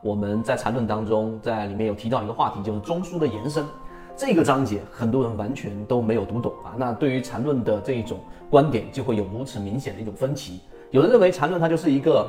我们在缠论当中，在里面有提到一个话题，就是中枢的延伸。这个章节很多人完全都没有读懂啊。那对于缠论的这一种观点，就会有如此明显的一种分歧。有人认为缠论它就是一个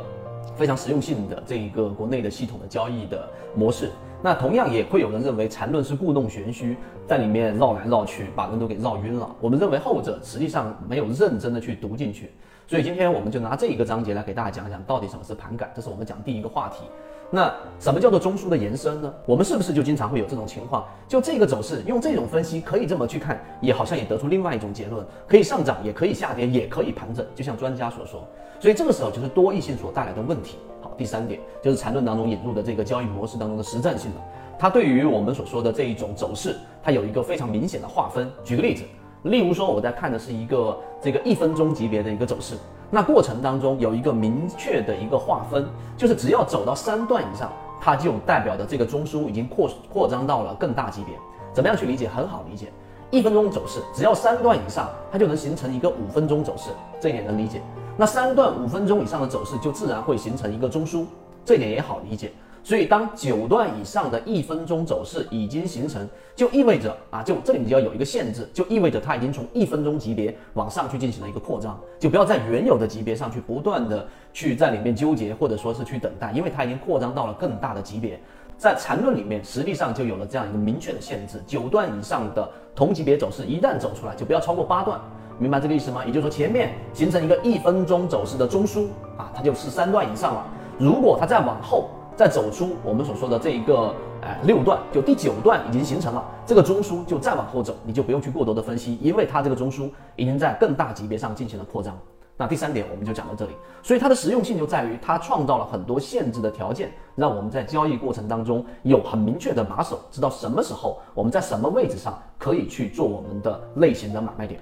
非常实用性的这一个国内的系统的交易的模式。那同样也会有人认为缠论是故弄玄虚，在里面绕来绕去，把人都给绕晕了。我们认为后者实际上没有认真的去读进去。所以今天我们就拿这一个章节来给大家讲讲到底什么是盘感，这是我们讲第一个话题。那什么叫做中枢的延伸呢？我们是不是就经常会有这种情况？就这个走势，用这种分析可以这么去看，也好像也得出另外一种结论，可以上涨，也可以下跌，也可以盘整，就像专家所说。所以这个时候就是多异性所带来的问题。好，第三点就是缠论当中引入的这个交易模式当中的实战性了。它对于我们所说的这一种走势，它有一个非常明显的划分。举个例子，例如说我在看的是一个这个一分钟级别的一个走势。那过程当中有一个明确的一个划分，就是只要走到三段以上，它就代表的这个中枢已经扩扩张到了更大级别。怎么样去理解？很好理解，一分钟走势只要三段以上，它就能形成一个五分钟走势，这一点能理解。那三段五分钟以上的走势就自然会形成一个中枢，这点也好理解。所以，当九段以上的一分钟走势已经形成，就意味着啊，就这里你就要有一个限制，就意味着它已经从一分钟级别往上去进行了一个扩张，就不要在原有的级别上去不断的去在里面纠结，或者说是去等待，因为它已经扩张到了更大的级别。在缠论里面，实际上就有了这样一个明确的限制：九段以上的同级别走势一旦走出来，就不要超过八段，明白这个意思吗？也就是说，前面形成一个一分钟走势的中枢啊，它就是三段以上了。如果它再往后，再走出我们所说的这一个，哎，六段，就第九段已经形成了，这个中枢就再往后走，你就不用去过多的分析，因为它这个中枢已经在更大级别上进行了扩张。那第三点我们就讲到这里，所以它的实用性就在于它创造了很多限制的条件，让我们在交易过程当中有很明确的把手，知道什么时候我们在什么位置上可以去做我们的类型的买卖点。